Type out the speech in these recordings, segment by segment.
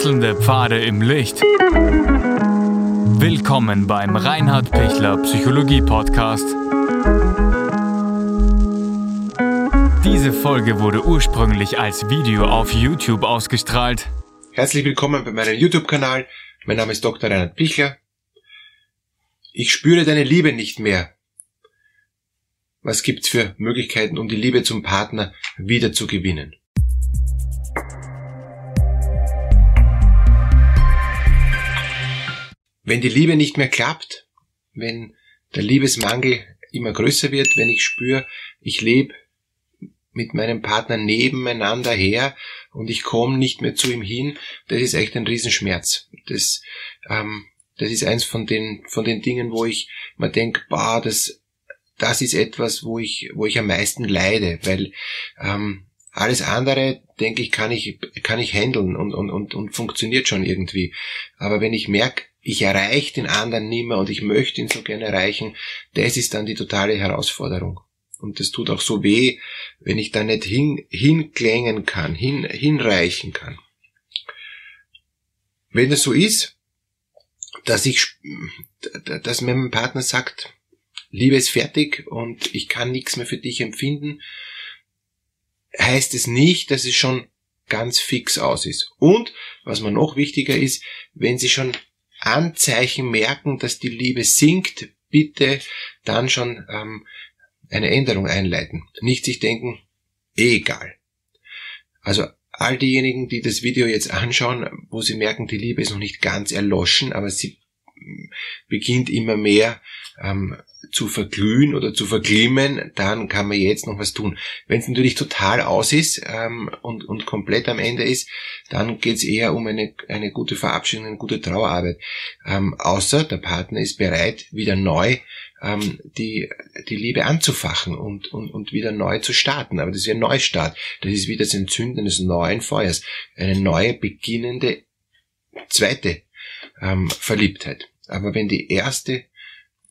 Wechselnde Pfade im Licht. Willkommen beim Reinhard Pichler Psychologie Podcast. Diese Folge wurde ursprünglich als Video auf YouTube ausgestrahlt. Herzlich willkommen bei meinem YouTube-Kanal. Mein Name ist Dr. Reinhard Pichler. Ich spüre deine Liebe nicht mehr. Was gibt's für Möglichkeiten, um die Liebe zum Partner wieder Wenn die Liebe nicht mehr klappt, wenn der Liebesmangel immer größer wird, wenn ich spüre, ich lebe mit meinem Partner nebeneinander her und ich komme nicht mehr zu ihm hin, das ist echt ein Riesenschmerz. Das, ähm, das ist eins von den, von den Dingen, wo ich mir denke, bah, das, das ist etwas, wo ich, wo ich am meisten leide, weil ähm, alles andere, denke ich, kann ich, kann ich handeln und, und, und, und funktioniert schon irgendwie. Aber wenn ich merke, ich erreiche den anderen nimmer und ich möchte ihn so gerne erreichen, das ist dann die totale Herausforderung. Und das tut auch so weh, wenn ich da nicht hin, hinklängen kann, hin, hinreichen kann. Wenn es so ist, dass ich, dass mir mein Partner sagt, Liebe ist fertig und ich kann nichts mehr für dich empfinden, heißt es nicht, dass es schon ganz fix aus ist. Und, was mir noch wichtiger ist, wenn Sie schon Anzeichen merken, dass die Liebe sinkt, bitte dann schon ähm, eine Änderung einleiten. Nicht sich denken, eh egal. Also all diejenigen, die das Video jetzt anschauen, wo sie merken, die Liebe ist noch nicht ganz erloschen, aber sie beginnt immer mehr ähm, zu verglühen oder zu verglimmen, dann kann man jetzt noch was tun. Wenn es natürlich total aus ist ähm, und, und komplett am Ende ist, dann geht es eher um eine, eine gute Verabschiedung, eine gute Trauerarbeit. Ähm, außer der Partner ist bereit, wieder neu ähm, die, die Liebe anzufachen und, und, und wieder neu zu starten. Aber das ist ein Neustart. Das ist wie das Entzünden des neuen Feuers. Eine neue, beginnende, zweite ähm, Verliebtheit. Aber wenn die erste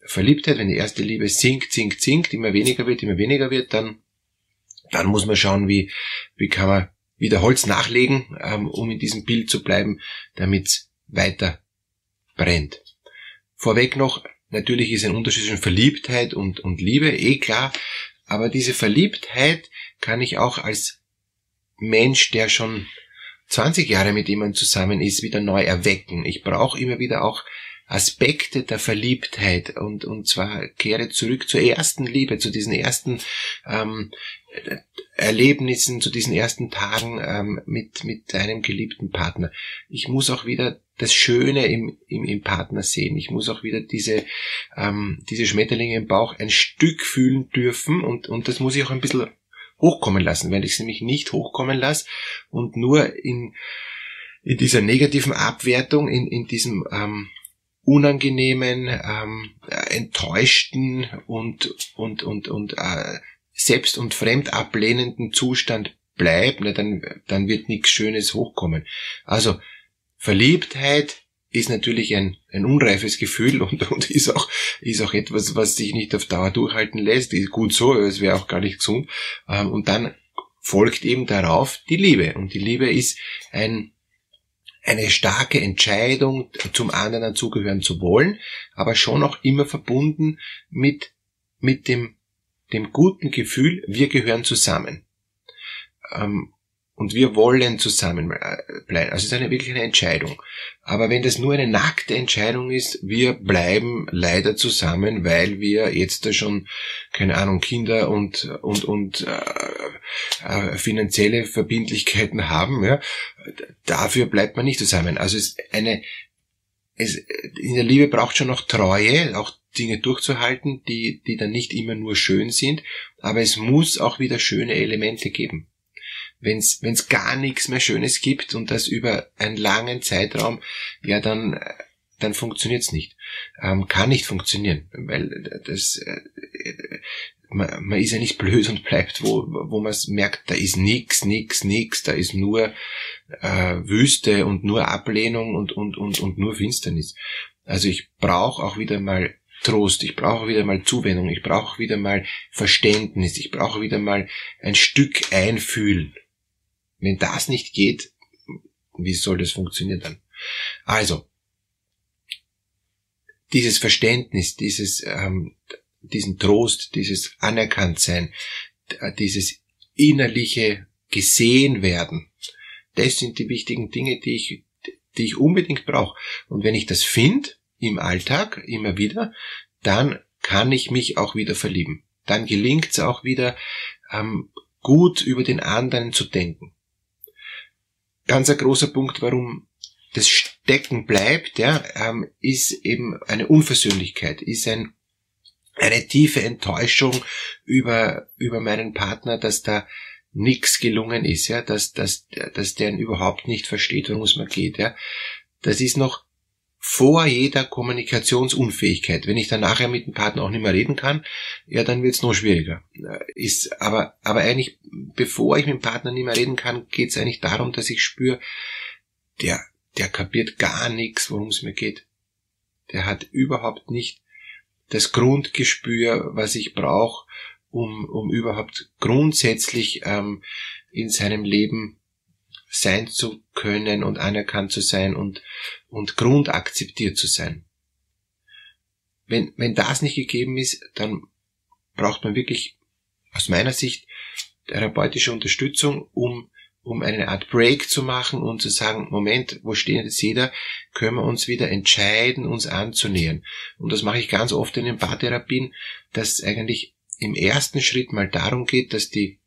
Verliebtheit, wenn die erste Liebe sinkt, sinkt, sinkt, immer weniger wird, immer weniger wird, dann, dann muss man schauen, wie, wie kann man wieder Holz nachlegen, ähm, um in diesem Bild zu bleiben, damit es weiter brennt. Vorweg noch, natürlich ist ein Unterschied zwischen Verliebtheit und, und Liebe, eh klar, aber diese Verliebtheit kann ich auch als Mensch, der schon 20 Jahre mit jemandem zusammen ist, wieder neu erwecken. Ich brauche immer wieder auch Aspekte der Verliebtheit und, und zwar kehre zurück zur ersten Liebe, zu diesen ersten ähm, Erlebnissen, zu diesen ersten Tagen ähm, mit, mit deinem geliebten Partner. Ich muss auch wieder das Schöne im, im, im Partner sehen. Ich muss auch wieder diese, ähm, diese Schmetterlinge im Bauch ein Stück fühlen dürfen und, und das muss ich auch ein bisschen hochkommen lassen. Wenn ich es nämlich nicht hochkommen lasse und nur in, in dieser negativen Abwertung, in, in diesem ähm, unangenehmen, ähm, enttäuschten und, und, und, und äh, selbst- und fremd ablehnenden Zustand bleibt, ne, dann, dann wird nichts Schönes hochkommen. Also Verliebtheit ist natürlich ein, ein unreifes Gefühl und, und ist, auch, ist auch etwas, was sich nicht auf Dauer durchhalten lässt. Ist gut so, es wäre auch gar nicht gesund. Ähm, und dann folgt eben darauf die Liebe. Und die Liebe ist ein eine starke Entscheidung, zum anderen dazugehören zu wollen, aber schon auch immer verbunden mit, mit dem, dem guten Gefühl, wir gehören zusammen. Ähm, und wir wollen zusammen äh. Also es ist eine wirklich eine Entscheidung. Aber wenn das nur eine nackte Entscheidung ist, wir bleiben leider zusammen, weil wir jetzt da schon, keine Ahnung, Kinder und, und, und äh, äh, finanzielle Verbindlichkeiten haben, ja, dafür bleibt man nicht zusammen. Also es ist eine, es, in der Liebe braucht schon noch Treue, auch Dinge durchzuhalten, die, die dann nicht immer nur schön sind, aber es muss auch wieder schöne Elemente geben wenn es gar nichts mehr Schönes gibt und das über einen langen Zeitraum, ja dann dann funktioniert's nicht. Ähm, kann nicht funktionieren, weil das äh, man, man ist ja nicht blöd und bleibt, wo, wo man merkt, da ist nix, nix, nix, da ist nur äh, Wüste und nur Ablehnung und, und, und, und nur Finsternis. Also ich brauche auch wieder mal Trost, ich brauche wieder mal Zuwendung, ich brauche wieder mal Verständnis, ich brauche wieder mal ein Stück einfühlen. Wenn das nicht geht, wie soll das funktionieren dann? Also, dieses Verständnis, dieses, ähm, diesen Trost, dieses Anerkanntsein, dieses innerliche gesehen werden, das sind die wichtigen Dinge, die ich, die ich unbedingt brauche. Und wenn ich das finde im Alltag immer wieder, dann kann ich mich auch wieder verlieben. Dann gelingt es auch wieder, ähm, gut über den anderen zu denken. Ganz ein großer Punkt, warum das Stecken bleibt, ja, ähm, ist eben eine Unversöhnlichkeit, ist ein, eine tiefe Enttäuschung über, über meinen Partner, dass da nichts gelungen ist, ja, dass, dass, dass der überhaupt nicht versteht, worum es mir geht, ja. Das ist noch vor jeder Kommunikationsunfähigkeit. Wenn ich dann nachher mit dem Partner auch nicht mehr reden kann, ja, dann wird es noch schwieriger. Ist, aber, aber eigentlich, bevor ich mit dem Partner nicht mehr reden kann, geht es eigentlich darum, dass ich spüre, der, der kapiert gar nichts, worum es mir geht. Der hat überhaupt nicht das Grundgespür, was ich brauche, um, um überhaupt grundsätzlich ähm, in seinem Leben sein zu können und anerkannt zu sein und, und grundakzeptiert zu sein. Wenn, wenn das nicht gegeben ist, dann braucht man wirklich aus meiner Sicht therapeutische Unterstützung, um, um eine Art Break zu machen und zu sagen, Moment, wo steht jetzt jeder, können wir uns wieder entscheiden, uns anzunähern. Und das mache ich ganz oft in den Paartherapien, dass eigentlich im ersten Schritt mal darum geht, dass die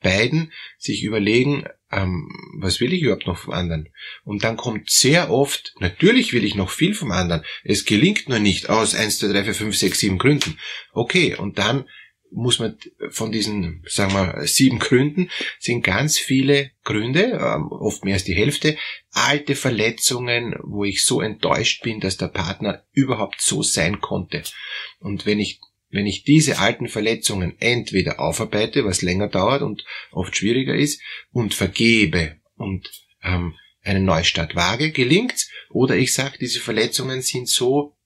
beiden sich überlegen, ähm, was will ich überhaupt noch vom anderen? Und dann kommt sehr oft, natürlich will ich noch viel vom anderen, es gelingt nur nicht aus 1, 2, 3, 4, 5, 6, 7 Gründen. Okay, und dann muss man von diesen, sagen wir, sieben Gründen, sind ganz viele Gründe, ähm, oft mehr als die Hälfte, alte Verletzungen, wo ich so enttäuscht bin, dass der Partner überhaupt so sein konnte. Und wenn ich wenn ich diese alten Verletzungen entweder aufarbeite, was länger dauert und oft schwieriger ist, und vergebe und ähm, einen Neustart wage, gelingt's, oder ich sage, diese Verletzungen sind so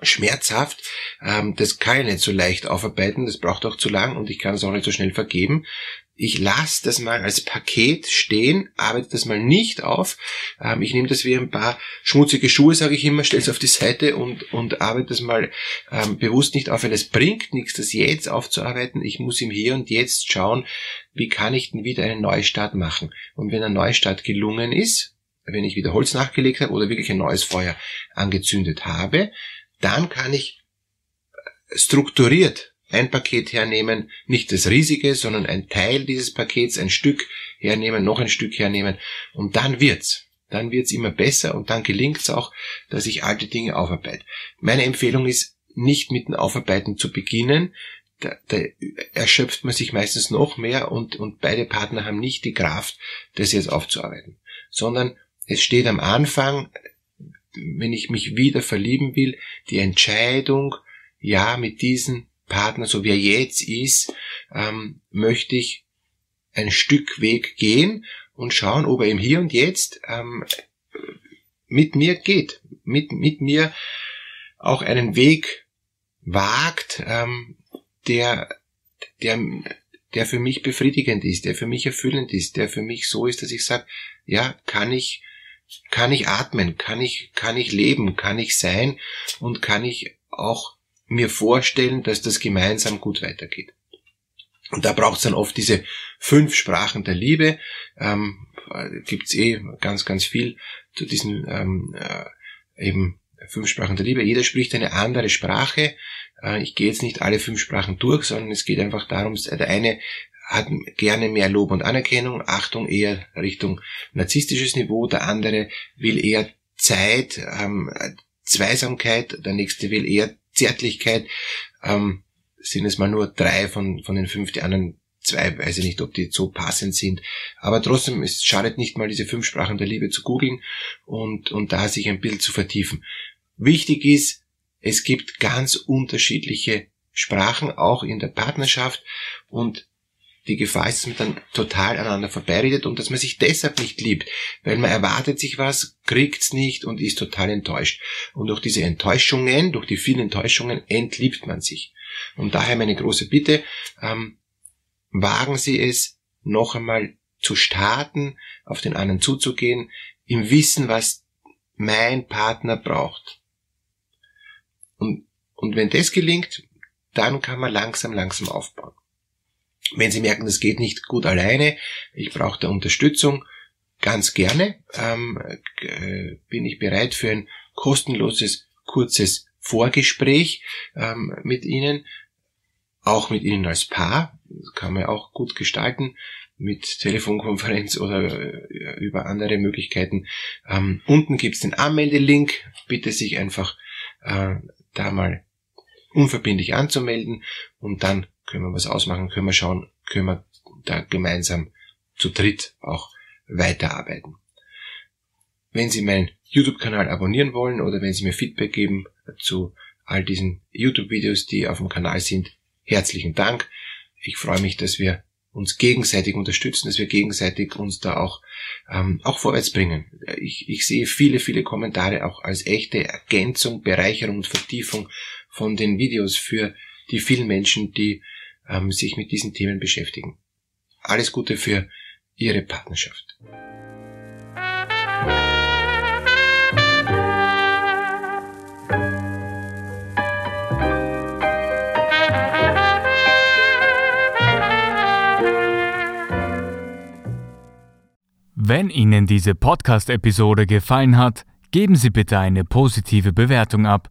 schmerzhaft, ähm, das kann ich nicht so leicht aufarbeiten, das braucht auch zu lang und ich kann es auch nicht so schnell vergeben ich lasse das mal als Paket stehen, arbeite das mal nicht auf. Ähm, ich nehme das wie ein paar schmutzige Schuhe, sage ich immer, stelle es auf die Seite und, und arbeite das mal ähm, bewusst nicht auf, weil es bringt nichts, das jetzt aufzuarbeiten. Ich muss im Hier und Jetzt schauen, wie kann ich denn wieder einen Neustart machen. Und wenn ein Neustart gelungen ist, wenn ich wieder Holz nachgelegt habe oder wirklich ein neues Feuer angezündet habe, dann kann ich strukturiert ein Paket hernehmen, nicht das riesige, sondern ein Teil dieses Pakets, ein Stück hernehmen, noch ein Stück hernehmen und dann wird's. Dann wird's immer besser und dann gelingt's auch, dass ich alte Dinge aufarbeite. Meine Empfehlung ist, nicht mit dem Aufarbeiten zu beginnen, da, da erschöpft man sich meistens noch mehr und, und beide Partner haben nicht die Kraft, das jetzt aufzuarbeiten. Sondern es steht am Anfang, wenn ich mich wieder verlieben will, die Entscheidung, ja, mit diesen Partner, so wie er jetzt ist, ähm, möchte ich ein Stück Weg gehen und schauen, ob er im Hier und Jetzt ähm, mit mir geht, mit, mit mir auch einen Weg wagt, ähm, der, der, der für mich befriedigend ist, der für mich erfüllend ist, der für mich so ist, dass ich sage, ja, kann ich, kann ich atmen, kann ich, kann ich leben, kann ich sein und kann ich auch mir vorstellen, dass das gemeinsam gut weitergeht. Und da braucht es dann oft diese fünf Sprachen der Liebe. Ähm, gibt's eh ganz, ganz viel zu diesen ähm, äh, eben fünf Sprachen der Liebe. Jeder spricht eine andere Sprache. Äh, ich gehe jetzt nicht alle fünf Sprachen durch, sondern es geht einfach darum, der eine hat gerne mehr Lob und Anerkennung, Achtung eher Richtung narzisstisches Niveau, der andere will eher Zeit, ähm, Zweisamkeit, der nächste will eher Zärtlichkeit, ähm, sind es mal nur drei von, von den fünf, die anderen zwei, weiß ich nicht, ob die so passend sind. Aber trotzdem, es schadet nicht mal, diese fünf Sprachen der Liebe zu googeln und, und da sich ein Bild zu vertiefen. Wichtig ist, es gibt ganz unterschiedliche Sprachen, auch in der Partnerschaft und die Gefahr ist, dass man dann total aneinander vorbeiredet und dass man sich deshalb nicht liebt, weil man erwartet sich was, kriegt's nicht und ist total enttäuscht. Und durch diese Enttäuschungen, durch die vielen Enttäuschungen entliebt man sich. Und daher meine große Bitte, ähm, wagen Sie es, noch einmal zu starten, auf den anderen zuzugehen, im Wissen, was mein Partner braucht. Und, und wenn das gelingt, dann kann man langsam, langsam aufbauen. Wenn Sie merken, das geht nicht gut alleine, ich brauche da Unterstützung, ganz gerne ähm, äh, bin ich bereit für ein kostenloses, kurzes Vorgespräch ähm, mit Ihnen, auch mit Ihnen als Paar, das kann man auch gut gestalten mit Telefonkonferenz oder äh, über andere Möglichkeiten. Ähm, unten gibt's den Anmeldelink. Bitte sich einfach äh, da mal unverbindlich anzumelden und dann können wir was ausmachen, können wir schauen, können wir da gemeinsam zu dritt auch weiterarbeiten. Wenn Sie meinen YouTube-Kanal abonnieren wollen oder wenn Sie mir Feedback geben zu all diesen YouTube-Videos, die auf dem Kanal sind, herzlichen Dank. Ich freue mich, dass wir uns gegenseitig unterstützen, dass wir gegenseitig uns da auch, ähm, auch vorwärts bringen. Ich, ich sehe viele, viele Kommentare auch als echte Ergänzung, Bereicherung und Vertiefung von den Videos für die vielen Menschen, die ähm, sich mit diesen Themen beschäftigen. Alles Gute für Ihre Partnerschaft. Wenn Ihnen diese Podcast-Episode gefallen hat, geben Sie bitte eine positive Bewertung ab.